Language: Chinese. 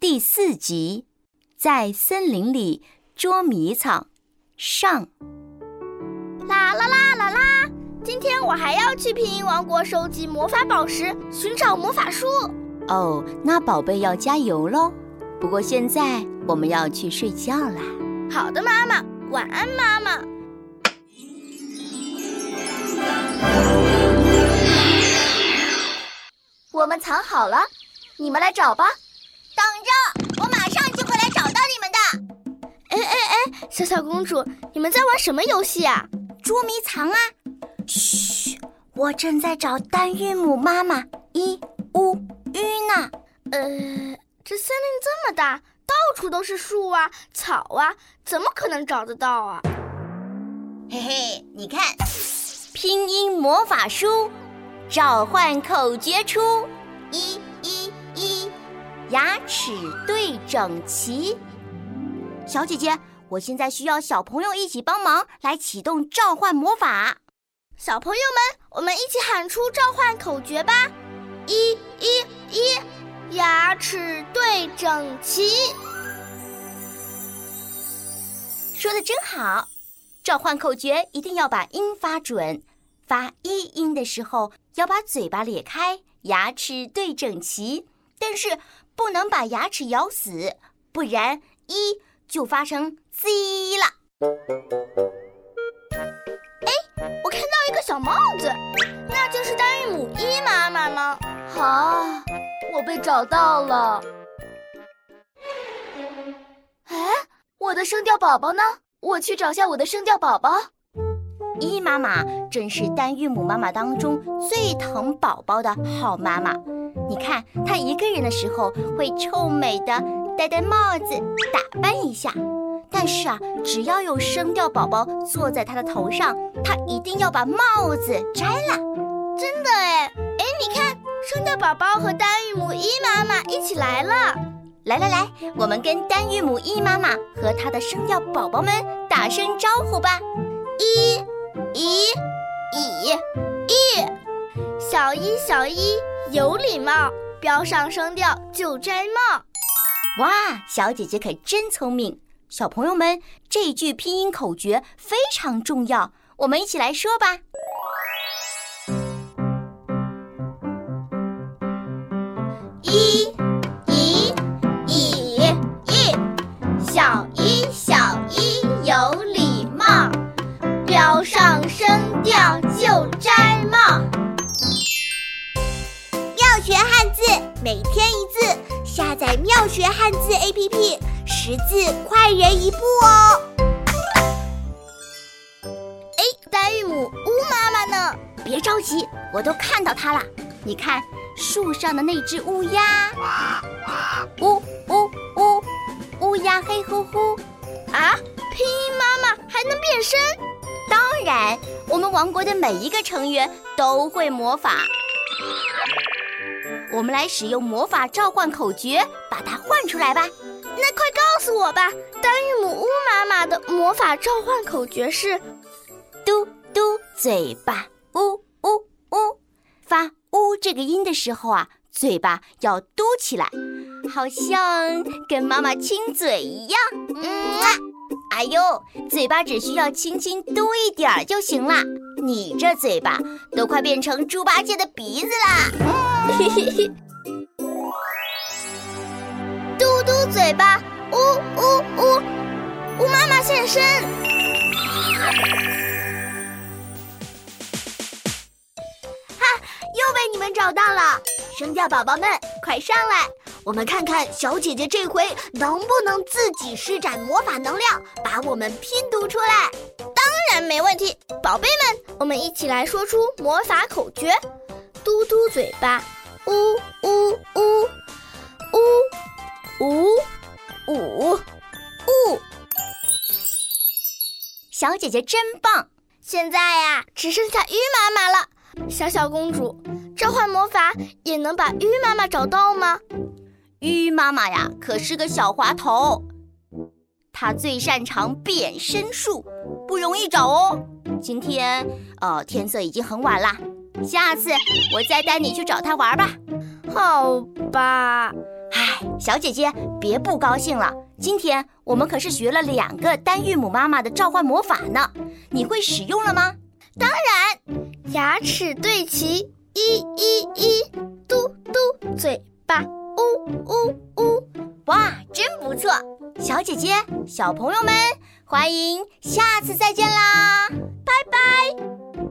第四集，在森林里捉迷藏上。啦啦啦啦啦！今天我还要去拼音王国收集魔法宝石，寻找魔法书。哦，那宝贝要加油喽！不过现在我们要去睡觉啦。好的，妈妈，晚安，妈妈。我们藏好了，你们来找吧。等着，我马上就会来找到你们的。哎哎哎，小小公主，你们在玩什么游戏啊？捉迷藏啊！嘘，我正在找单韵母妈妈一乌吁呢。呃，这森林这么大，到处都是树啊、草啊，怎么可能找得到啊？嘿嘿，你看，拼音魔法书，召唤口诀出一。牙齿对整齐，小姐姐，我现在需要小朋友一起帮忙来启动召唤魔法。小朋友们，我们一起喊出召唤口诀吧！一、一、一，牙齿对整齐。说的真好，召唤口诀一定要把音发准，发一音的时候要把嘴巴咧开，牙齿对整齐。但是不能把牙齿咬死，不然一就发生 z 了。哎，我看到一个小帽子，那就是单韵母一妈妈吗？好，我被找到了。哎，我的声调宝宝呢？我去找下我的声调宝宝。一妈妈真是单韵母妈妈当中最疼宝宝的好妈妈。你看，他一个人的时候会臭美的戴戴帽子，打扮一下。但是啊，只要有声调宝宝坐在他的头上，他一定要把帽子摘了。真的哎哎，你看，声调宝宝和单韵母一妈妈一起来了。来来来，我们跟单韵母一妈妈和她的声调宝宝们打声招呼吧。一，一，一，一，小一，小一。有礼貌，标上声调就摘帽。哇，小姐姐可真聪明！小朋友们，这句拼音口诀非常重要，我们一起来说吧。一，一，一，一，小一，小一有礼貌，标上声调就摘每天一字，下载妙学汉字 APP，识字快人一步哦。哎，单韵母乌妈妈呢？别着急，我都看到它了。你看树上的那只乌鸦，乌乌乌，乌鸦黑乎乎。啊，拼音妈妈还能变身？当然，我们王国的每一个成员都会魔法。我们来使用魔法召唤口诀，把它唤出来吧。那快告诉我吧，单韵母乌妈妈的魔法召唤口诀是：嘟嘟嘴巴，呜呜呜。发呜这个音的时候啊，嘴巴要嘟起来，好像跟妈妈亲嘴一样。嗯，哎呦，嘴巴只需要轻轻嘟一点儿就行了。你这嘴巴都快变成猪八戒的鼻子啦！嘟嘟嘴巴，呜呜呜，乌妈妈现身！哈，又被你们找到了，声调宝宝们，快上来，我们看看小姐姐这回能不能自己施展魔法能量，把我们拼读出来。没问题，宝贝们，我们一起来说出魔法口诀：嘟嘟嘴巴。呜呜呜呜呜呜呜！小姐姐真棒！现在呀，只剩下鱼妈妈了。小小公主，召唤魔法也能把鱼妈妈找到吗？鱼妈妈呀，可是个小滑头，他最擅长变身术，不容易找哦。今天，呃，天色已经很晚了。下次我再带你去找他玩吧。好吧，唉，小姐姐别不高兴了，今天我们可是学了两个单韵母妈妈的召唤魔法呢，你会使用了吗？当然，牙齿对齐，一一一，嘟嘟嘴巴，呜呜呜，哇，小姐姐、小朋友们，欢迎下次再见啦，拜拜。